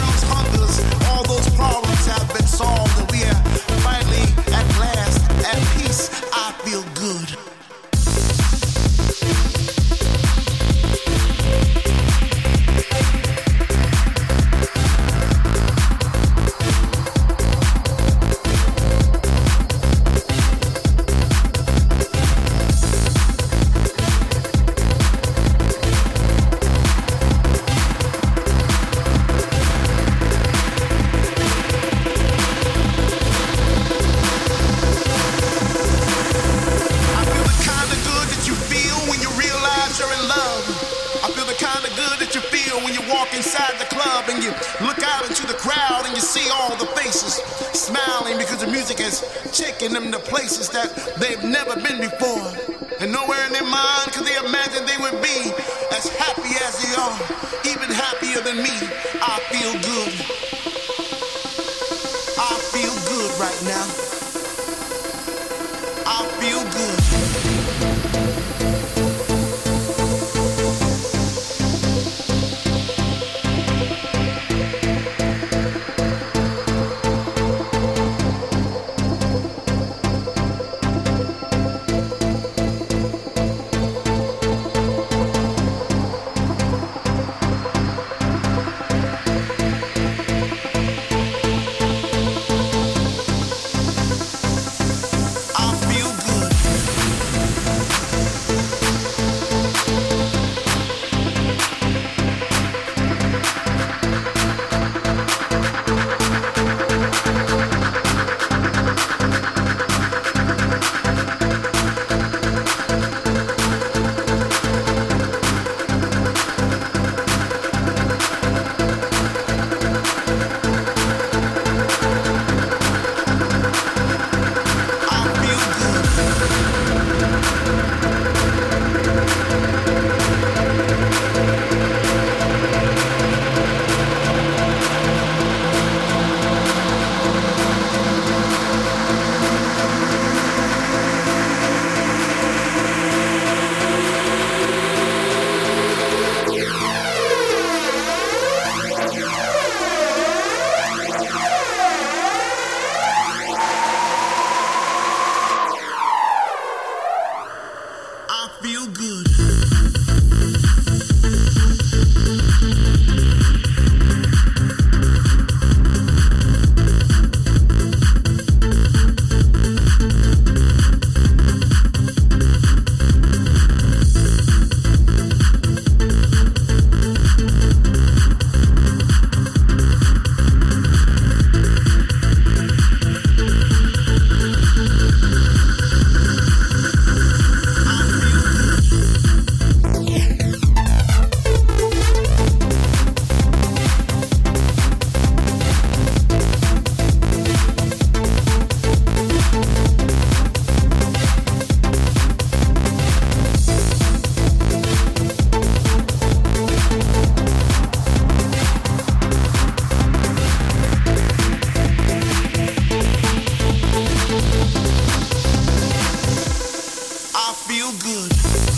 and good.